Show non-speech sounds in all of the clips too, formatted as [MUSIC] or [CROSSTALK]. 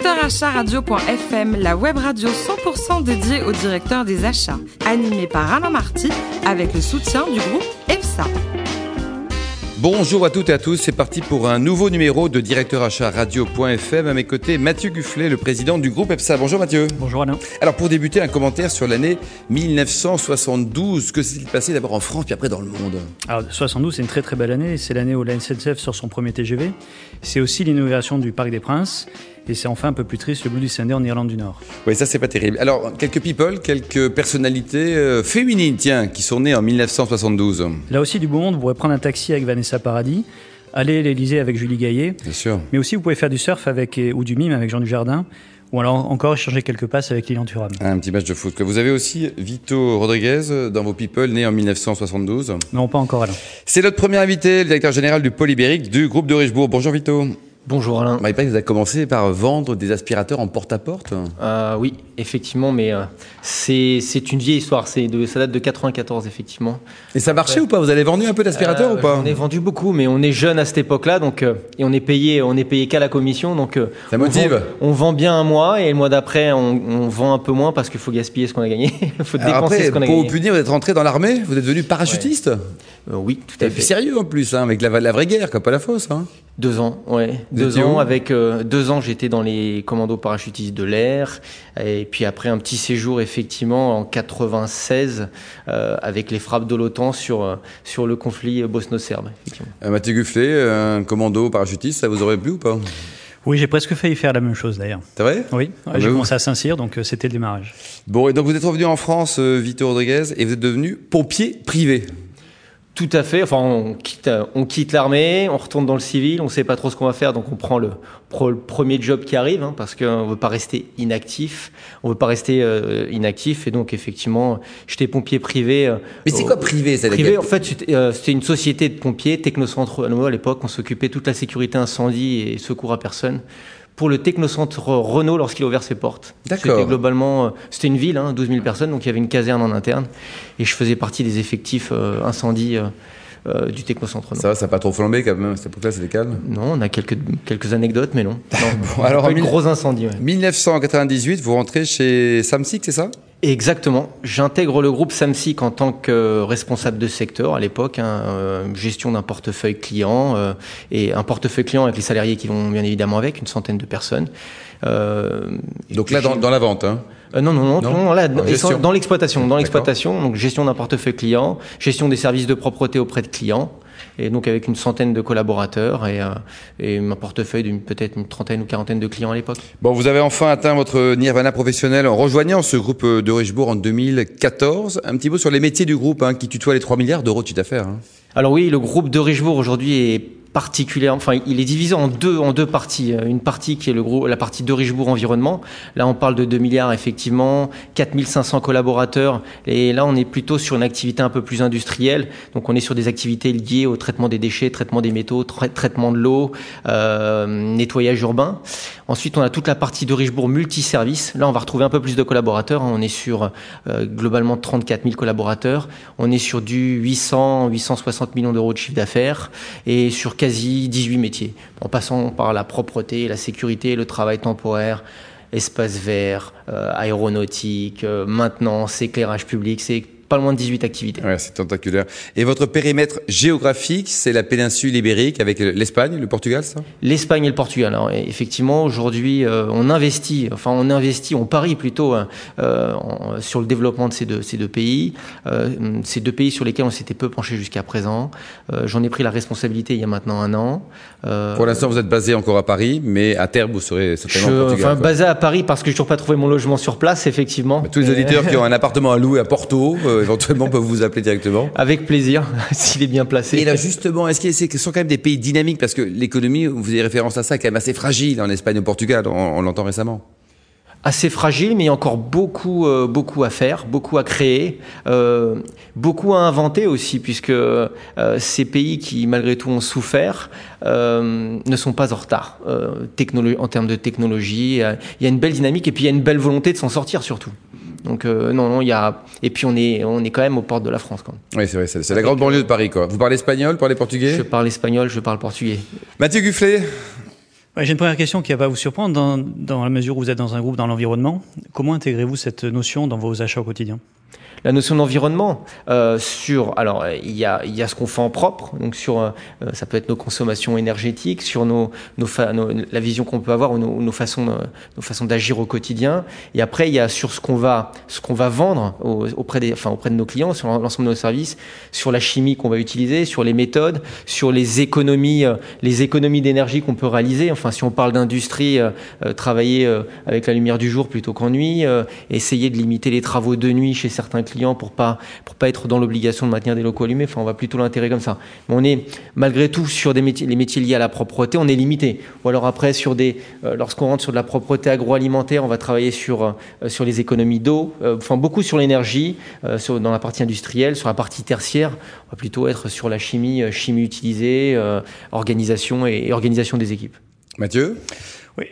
Directeur Achat Radio.fm, la web radio 100% dédiée aux directeurs des achats, animée par Alain Marty avec le soutien du groupe EFSA. Bonjour à toutes et à tous, c'est parti pour un nouveau numéro de Directeur Achat Radio.fm. À mes côtés, Mathieu Gufflet, le président du groupe EFSA. Bonjour Mathieu. Bonjour Alain. Alors pour débuter, un commentaire sur l'année 1972. Que s'est-il passé d'abord en France puis après dans le monde Alors 72, c'est une très très belle année. C'est l'année où la SNCF sort son premier TGV. C'est aussi l'inauguration du Parc des Princes. Et c'est enfin un peu plus triste le Blue Sunday en Irlande du Nord. Oui, ça c'est pas terrible. Alors, quelques people, quelques personnalités euh, féminines, tiens, qui sont nées en 1972. Là aussi, du beau monde, vous pourrez prendre un taxi avec Vanessa Paradis, aller à l'Elysée avec Julie Gaillet. Bien sûr. Mais aussi, vous pouvez faire du surf avec, ou du mime avec Jean Dujardin. Ou alors encore échanger quelques passes avec Lilian Thuram. Un petit match de foot. Vous avez aussi Vito Rodriguez dans vos people, né en 1972. Non, pas encore Alain. C'est notre premier invité, le directeur général du pôle ibérique du groupe de Richebourg. Bonjour Vito. Bonjour Alain. Bah, il paraît que vous avez commencé par vendre des aspirateurs en porte-à-porte. Euh, oui, effectivement, mais euh, c'est une vieille histoire. De, ça date de 94, effectivement. Et ça marchait ou pas? Vous avez vendu un peu d'aspirateurs euh, ou pas? On est vendu beaucoup, mais on est jeune à cette époque-là, donc et on est payé, on est payé qu'à la commission, donc ça motive. On vend, on vend, bien un mois et le mois d'après, on, on, vend un peu moins parce qu'il faut gaspiller ce qu'on a gagné. [LAUGHS] Il faut Alors dépenser après, ce qu'on a pour gagné. vous punir, vous êtes rentré dans l'armée Vous êtes devenu parachutiste? Ouais. Oui, tout à Et fait. sérieux en plus, hein, avec la, la, vraie guerre, quoi, pas la fausse. Hein. Deux ans, ouais. Vous deux ans avec euh, deux ans, j'étais dans les commandos parachutistes de l'air, et puis après un petit séjour effectivement en 96 euh, avec les frappes de l'OTAN sur euh, sur le conflit bosno-serbe. Euh, Mathieu Gufflet, un commando parachutiste, ça vous aurait plu ou pas? Oui, j'ai presque failli faire la même chose d'ailleurs. C'est vrai? Oui, Ah j'ai bah commencé à Saint-Cyr, donc euh, c'était le démarrage. Bon, et donc vous êtes revenu en France, euh, Vito Rodriguez, et vous êtes devenu pompier privé. Tout à fait. Enfin, on quitte, on quitte l'armée, on retourne dans le civil, on sait pas trop ce qu'on va faire, donc on prend le, le premier job qui arrive, hein, parce qu'on veut pas rester inactif. On veut pas rester euh, inactif, et donc effectivement, j'étais pompier privé. Euh, Mais c'est quoi privé ça Privé, en fait, c'était euh, une société de pompiers, Technocentre à l'époque, on s'occupait toute la sécurité incendie et secours à personne pour le technocentre Renault lorsqu'il a ouvert ses portes. D'accord. C'était globalement, c'était une ville, hein, 12 000 personnes, donc il y avait une caserne en interne, et je faisais partie des effectifs euh, incendie euh, euh, du technocentre Renault. Ça va, ça n'a pas trop flambé quand même, à cette époque-là, c'était calme Non, on a quelques, quelques anecdotes, mais non. [LAUGHS] non bon, alors, pas eu de gros incendies. Ouais. 1998, vous rentrez chez Samsic, c'est ça? Exactement. J'intègre le groupe Samsic en tant que responsable de secteur à l'époque, hein, euh, gestion d'un portefeuille client euh, et un portefeuille client avec les salariés qui vont bien évidemment avec, une centaine de personnes. Euh, donc là, dans, dans, la vente hein euh, non, non, non, non, non là, dans l'exploitation, dans l'exploitation, donc gestion d'un portefeuille client, gestion des services de propreté auprès de clients, et donc avec une centaine de collaborateurs et, euh, et un portefeuille d'une peut-être une trentaine ou quarantaine de clients à l'époque. Bon, vous avez enfin atteint votre nirvana professionnel en rejoignant ce groupe de Richebourg en 2014. Un petit mot sur les métiers du groupe hein, qui tutoie les 3 milliards d'euros de chiffre d'affaires. Hein. Alors oui, le groupe de Richebourg aujourd'hui est particulière, enfin, il est divisé en deux, en deux parties. Une partie qui est le gros, la partie de Richebourg Environnement. Là, on parle de 2 milliards, effectivement, 4500 collaborateurs. Et là, on est plutôt sur une activité un peu plus industrielle. Donc, on est sur des activités liées au traitement des déchets, traitement des métaux, tra traitement de l'eau, euh, nettoyage urbain. Ensuite, on a toute la partie de Richebourg multiservice. Là, on va retrouver un peu plus de collaborateurs. On est sur euh, globalement 34 000 collaborateurs. On est sur du 800, 860 millions d'euros de chiffre d'affaires et sur quasi 18 métiers, en passant par la propreté, la sécurité, le travail temporaire, espace vert, euh, aéronautique, euh, maintenance, éclairage public. C'est pas loin de 18 activités. Ouais, c'est tentaculaire. Et votre périmètre géographique, c'est la péninsule ibérique avec l'Espagne, le Portugal, ça? L'Espagne et le Portugal. Alors, effectivement, aujourd'hui, euh, on investit, enfin, on investit, on parie plutôt euh, en, sur le développement de ces deux, ces deux pays. Euh, ces deux pays sur lesquels on s'était peu penché jusqu'à présent. Euh, J'en ai pris la responsabilité il y a maintenant un an. Euh, Pour l'instant, vous êtes basé encore à Paris, mais à terme, vous serez certainement je, au Portugal. Enfin, basé à Paris parce que je n'ai toujours pas trouvé mon logement sur place, effectivement. Bah, tous les auditeurs qui ont un appartement à louer à Porto, euh, éventuellement peuvent vous appeler directement. Avec plaisir, [LAUGHS] s'il est bien placé. Et là, justement, est-ce que ce sont quand même des pays dynamiques? Parce que l'économie, vous faisiez référence à ça, est quand même assez fragile en Espagne et au Portugal, on, on l'entend récemment assez fragile, mais il y a encore beaucoup, euh, beaucoup à faire, beaucoup à créer, euh, beaucoup à inventer aussi, puisque euh, ces pays qui, malgré tout, ont souffert, euh, ne sont pas en retard en termes de technologie. Il y a une belle dynamique et puis il y a une belle volonté de s'en sortir surtout. Donc euh, non, non, il y a et puis on est on est quand même aux portes de la France quand même. Oui, c'est vrai, c'est la grande banlieue de Paris quoi. Vous parlez espagnol, vous parlez portugais? Je parle espagnol, je parle portugais. Mathieu Gufflet, J'ai une première question qui va vous surprendre dans, dans la mesure où vous êtes dans un groupe dans l'environnement. Comment intégrez-vous cette notion dans vos achats au quotidien? La notion d'environnement euh, sur alors il y a il y a ce qu'on fait en propre donc sur euh, ça peut être nos consommations énergétiques sur nos, nos, la vision qu'on peut avoir ou nos, nos façons nos façons d'agir au quotidien. Et après il y a sur ce qu'on va ce qu'on va vendre auprès des enfin auprès de nos clients sur l'ensemble de nos services sur la chimie qu'on va utiliser sur les méthodes sur les économies euh, les économies d'énergie qu'on peut réaliser. Enfin si on parle d'industrie euh, euh, travailler avec la lumière du jour plutôt qu'en nuit essayer de limiter les travaux de nuit chez certains clients pour pas pour pas être dans l'obligation de maintenir des locaux allumés. Enfin, on va plutôt l'intégrer comme ça. Mais on est malgré tout sur les métiers liés à la propreté, on est limité. Ou alors après sur des, euh, lorsqu'on rentre sur de la propreté agroalimentaire, on va travailler sur euh, sur les économies d'eau. Euh, enfin, beaucoup sur l'énergie, dans la partie industrielle, sur la partie tertiaire. On va plutôt être sur la chimie, chimie utilisée, organisation et organisation des équipes. Mathieu?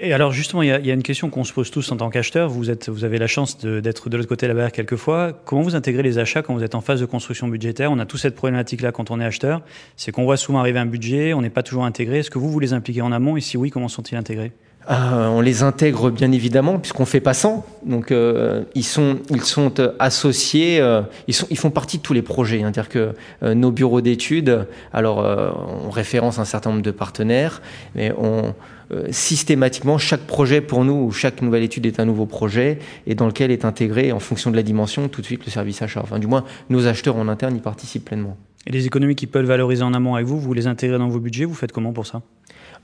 Et alors justement, il y, a, y a une question qu'on se pose tous en tant qu'acheteur. Vous, vous avez la chance d'être de, l'autre côté de la barrière quelquefois. Comment vous intégrez les achats quand vous êtes en phase de construction budgétaire? On a toute cette problématique-là quand on est acheteur. C'est qu'on voit souvent arriver un budget, on n'est pas toujours intégré. Est-ce que vous, vous les impliquez en amont? Et si oui, comment sont-ils intégrés? Euh, on les intègre bien évidemment puisqu'on fait pas sans. Donc euh, ils sont sont associés, euh, ils font partie de tous les projets. Hein. C'est-à-dire que euh, nos bureaux d'études, alors euh, on référence un certain nombre de partenaires, mais on euh, systématiquement, chaque projet pour nous, ou chaque nouvelle étude est un nouveau projet, et dans lequel est intégré, en fonction de la dimension, tout de suite le service achat. Enfin, du moins, nos acheteurs en interne y participent pleinement. Et les économies qui peuvent valoriser en amont avec vous, vous les intégrez dans vos budgets, vous faites comment pour ça?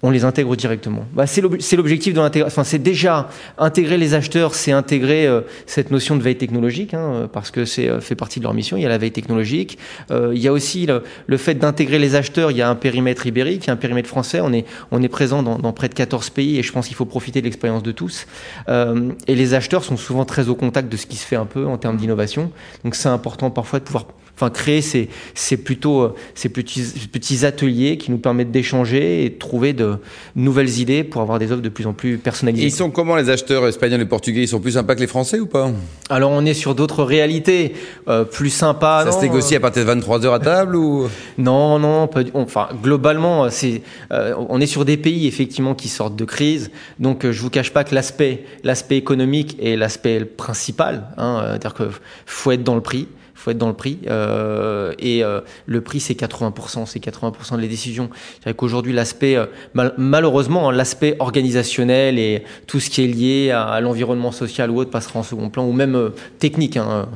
On les intègre directement. Bah, c'est l'objectif de l'intégration. Enfin, c'est déjà intégrer les acheteurs, c'est intégrer euh, cette notion de veille technologique, hein, parce que c'est euh, fait partie de leur mission. Il y a la veille technologique. Euh, il y a aussi le, le fait d'intégrer les acheteurs. Il y a un périmètre ibérique, il y a un périmètre français. On est, on est présent dans, dans près de 14 pays et je pense qu'il faut profiter de l'expérience de tous. Euh, et les acheteurs sont souvent très au contact de ce qui se fait un peu en termes d'innovation. Donc c'est important parfois de pouvoir enfin créer ces, ces plutôt euh, ces petits, petits ateliers qui nous permettent d'échanger et de trouver de nouvelles idées pour avoir des offres de plus en plus personnalisées. Et ils sont comment les acheteurs espagnols et portugais? Ils sont plus sympas que les Français ou pas? Alors on est sur d'autres réalités euh, plus sympas. Ça se négocie à partir de 23 heures à table ou? [LAUGHS] Non, non, pas du... enfin globalement c'est euh, on est sur des pays effectivement qui sortent de crise. Donc je vous cache pas que l'aspect l'aspect économique est l'aspect principal. Hein, C'est-à-dire que faut être dans le prix faut être dans le prix. Euh, et euh, le prix, c'est 80%, c'est 80% des décisions. C'est qu'aujourd'hui, l'aspect, euh, mal, malheureusement, hein, l'aspect organisationnel et tout ce qui est lié à, l'environnement social ou autre passera en second plan, ou même technique. Hein,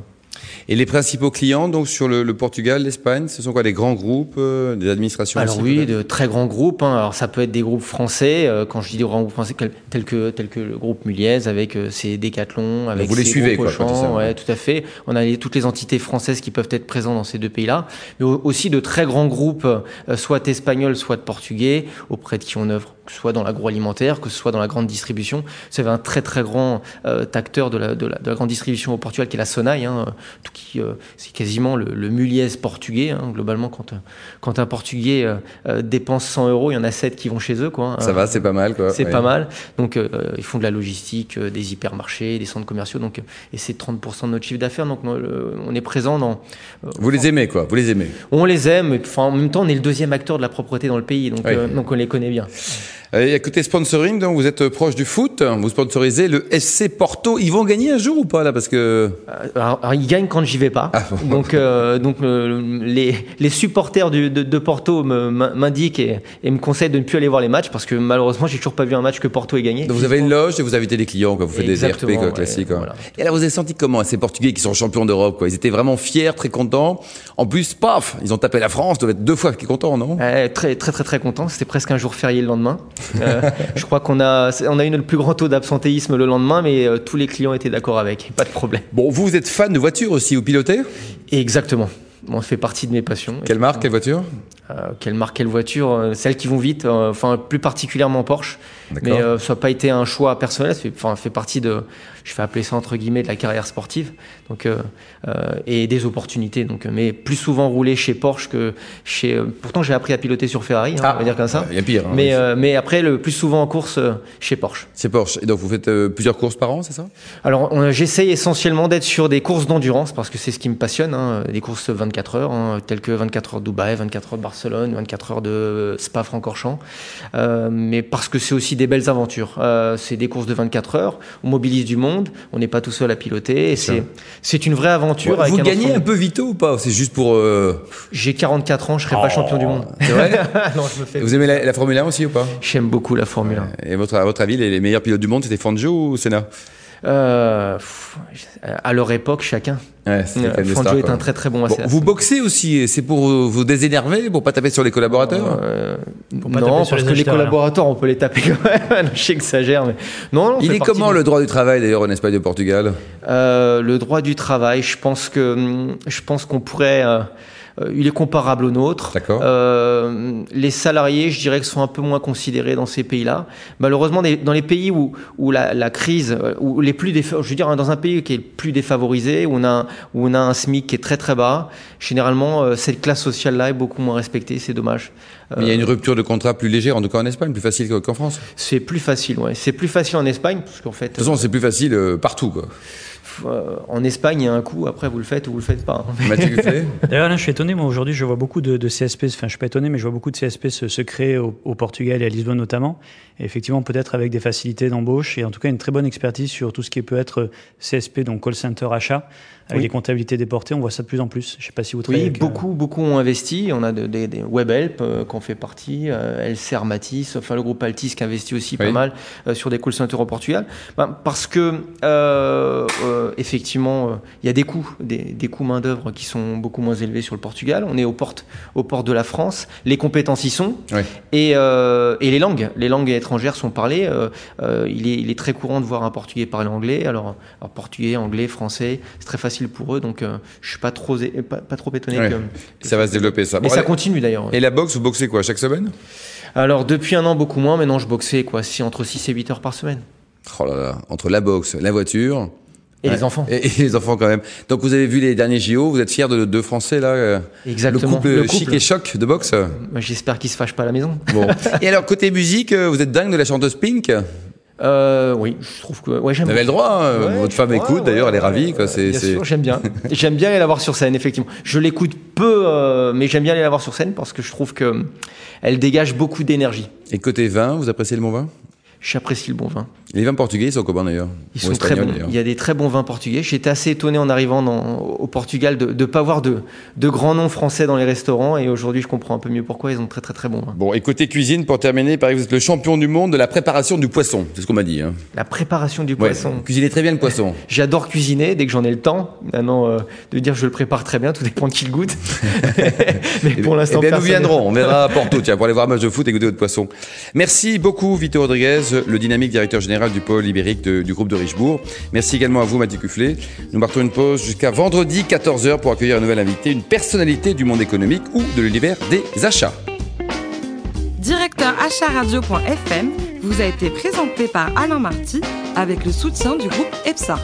et les principaux clients, donc sur le, le Portugal, l'Espagne, ce sont quoi des grands groupes, euh, des administrations Alors oui, de très grands groupes. Hein. Alors ça peut être des groupes français. Euh, quand je dis des grands groupes français, tels que tels que le groupe Muliez, avec euh, ses Décathlon, avec vous les ses suivez, gros quoi, sont- ouais, tout à fait. On a les- toutes les entités françaises qui peuvent être présentes dans ces deux pays-là, mais au- aussi de très grands groupes, euh, soit espagnols, soit portugais, auprès de qui on œuvre, que ce soit dans l'agroalimentaire, que ce soit dans la grande distribution. Vous avez un très très grand euh, acteur de la, de, la, de la grande distribution au Portugal qui est la Sonai, hein, tout qui, euh, c'est quasiment le, le Muliez portugais. Hein, globalement, quand, euh, quand un Portugais euh, euh, dépense 100 euros, il y en a 7 qui vont chez eux. Quoi, Ça Euh, va, c'est pas mal quoi. c'est Ouais. pas mal. Donc, euh, ils font de la logistique, euh, des hypermarchés, des centres commerciaux. Donc, euh, et c'est 30% de notre chiffre d'affaires. Donc, euh, on est présent dans. euh, Vous les aimez quoi Vous les aimez on les aime. et, Enfin, en même temps, on est le deuxième acteur de la propreté dans le pays. Donc, Oui. euh, donc on les connaît bien. Et à côté sponsoring, donc vous êtes euh, proche du foot, vous sponsorisez le SC Porto. Ils vont gagner un jour ou pas là Parce que Euh, Alors, alors, ils gagnent quand j'y vais pas. Ah, bon. Donc, euh, donc euh, les, les supporters du- de, de Porto m'indiquent et, et me conseillent de ne plus aller voir les matchs parce que malheureusement, j'ai toujours pas vu un match que Porto ait gagné. donc vous avez une loge et vous invitez des clients, quoi. vous faites des ERP quoi, classiques. quoi. voilà. Et là, vous avez senti comment ces Portugais qui sont champions d'Europe quoi? Ils étaient vraiment fiers, très contents. En plus, paf, ils ont tapé la France. Ils doivent être deux fois plus contents, non? Ouais, très très très très content. C'était presque un jour férié le lendemain. Euh, je crois qu'on a on a eu le plus grand taux d'absentéisme le lendemain, mais euh, tous les clients étaient d'accord avec. Pas de problème. Bon, vous, vous êtes fan de voitures aussi, vous pilotez? Exactement. Bon, ça fait partie de mes passions. Quelle marque, quelle voiture? Euh, quelle marque, quelle voiture euh, Celles qui vont vite. euh, Enfin, plus particulièrement Porsche. Mais euh, ça n'a pas été un choix personnel. Ça fait, enfin, fait partie de, je vais appeler ça entre guillemets de la carrière sportive. Donc et des opportunités. Donc, mais plus souvent rouler chez Porsche que chez. pourtant, j'ai appris à piloter sur Ferrari. hein, on va dire comme ça. Il y a pire. hein, Mais, oui. euh, mais après, le plus souvent en course chez Porsche. C'est Porsche. Et donc, vous faites plusieurs courses par an, c'est ça? Alors, j'essaye essentiellement d'être sur des courses d'endurance parce que c'est ce qui me passionne, hein, des courses 24 heures, hein, telles que 24 heures de Dubaï, 24 heures de Barcelone. Barcelone, 24 heures de Spa-Francorchamps, euh, mais parce que c'est aussi des belles aventures. Euh, c'est des courses de 24 heures, on mobilise du monde, on n'est pas tout seul à piloter, et c'est c'est une vraie aventure. Ouais, avec vous un gagnez un peu vito ou pas? C'est juste pour. euh, J'ai 44 ans, je serai Oh. pas champion du monde. C'est vrai? [LAUGHS] Non, je me fais. Vous aimez la, la Formule 1 aussi ou pas? J'aime beaucoup la Formule 1. Et votre, à votre avis, les, les meilleurs pilotes du monde, c'était Fangio ou Senna? Euh, à leur époque, chacun. Ouais, Euh, stars, est un très très bon Bon, vous boxez aussi, c'est pour euh, vous désénerver, pour pas taper sur les collaborateurs Euh, Pour pas non, taper parce sur les que les collaborateurs, on peut les taper quand même. [LAUGHS] Non, je sais que ça gère, mais non, non. on Il est comment le droit du travail d'ailleurs en Espagne et au Portugal? Euh, le droit du travail, je pense que hum, je pense qu'on pourrait. Euh, il est comparable au nôtre. D'accord. Euh, les salariés, je dirais que sont un peu moins considérés dans ces pays-là. Malheureusement, dans les pays où, où la, la crise, euh, où les plus défa- je veux dire, hein, dans un pays qui est le plus défavorisé, où on a, où on a un SMIC qui est très très bas, généralement, cette classe sociale-là est beaucoup moins respectée. C'est dommage. Mais Il y a une rupture de contrat plus légère, en tout cas en Espagne, plus facile qu'en France. C'est plus facile, ouais. C'est plus facile en Espagne, parce qu'en fait, De toute façon, c'est plus facile partout. Quoi. Euh, en Espagne, il y a un coup. Après, vous le faites ou vous le faites pas. D'ailleurs, là, je suis étonné. Moi, aujourd'hui, je vois beaucoup de, de CSP. Enfin, je suis pas étonné, mais je vois beaucoup de CSP se, se créer au, au Portugal et à Lisbonne notamment. Et effectivement, peut-être avec des facilités d'embauche et en tout cas une très bonne expertise sur tout ce qui peut être CSP, donc call center achat, avec Oui. les comptabilités déportées. On voit ça de plus en plus. Je sais pas si vous travaillez Oui, avec, euh, beaucoup, beaucoup ont investi. On a de- des, des WebHelp euh, qu'on fait partie, euh, LCR Matisse, enfin le groupe Altis qui investit aussi Oui. pas mal euh, sur des call centers au Portugal. Ben, parce que euh, effectivement, euh, il y a des coûts, des, des coûts main d'œuvre qui sont beaucoup moins élevés sur le Portugal. On est aux portes, aux portes de la France. Les compétences y sont. Oui. Et, euh, et les langues, les langues étrangères sont parlées. Il, est, il est très courant de voir un Portugais parler anglais. Alors, alors portugais, anglais, français, c'est très facile pour eux. Donc, je suis pas trop, pas, pas trop étonné. Ouais. que- Ça va se développer ça. Bon, ça allez. continue d'ailleurs. Et la boxe, vous boxez quoi Chaque semaine? Alors, depuis un an, beaucoup moins. Maintenant, je boxais quoi, si, entre 6 et 8 heures par semaine. Oh là là, entre la boxe, la voiture. Et Ouais. les enfants. Et, et les enfants quand même. Donc vous avez vu les derniers JO, vous êtes fiers de deux Français là euh, Exactement. Le couple, Le chic et choc de boxe? J'espère qu'ils se fâchent pas à la maison. Bon. [LAUGHS] et alors côté musique, euh, vous êtes dingue de la chanteuse Pink? Vous Euh, oui, je trouve que. Ouais, j'aime avez le droit, hein, Ouais, votre femme écoute ouais, d'ailleurs, elle est ravie. Quoi. ouais, C'est, bien sûr, j'aime bien. [LAUGHS] j'aime bien aller la voir sur scène, effectivement. Je l'écoute peu, euh, mais j'aime bien aller la voir sur scène parce que je trouve que elle dégage beaucoup d'énergie. Et côté vin, vous appréciez le bon vin? J'apprécie le bon vin. Les vins portugais, ils sont comment d'ailleurs Ils sont très bons. Il y a des très bons vins portugais. J'étais assez étonné en arrivant dans, au Portugal de ne pas voir de, de grands noms français dans les restaurants. Et aujourd'hui, je comprends un peu mieux pourquoi ils ont très très très bons vins. Bon, et côté cuisine, pour terminer, pareil, vous êtes le champion du monde de la préparation du poisson. C'est ce qu'on m'a dit. Hein. La préparation du Ouais, poisson. vous cuisinez très bien le poisson. [LAUGHS] J'adore cuisiner dès que j'en ai le temps. Maintenant, euh, de dire je le prépare très bien, tout dépend de qui le goûte. [LAUGHS] [LAUGHS] Mais pour l'instant, Eh bien, nous viendrons. On viendra à Porto, tiens, pour aller voir un match de foot et goûter votre poisson. Merci beaucoup, Vito Rodriguez, le dynamique directeur général du pôle ibérique du groupe de Richebourg. Merci également à vous, Mathieu Cufflet. Nous marquons une pause jusqu'à vendredi 14h pour accueillir un nouvel invité, une personnalité du monde économique ou de l'univers des achats. Directeur acharadio.fm vous a été présenté par Alain Marty avec le soutien du groupe EPSA.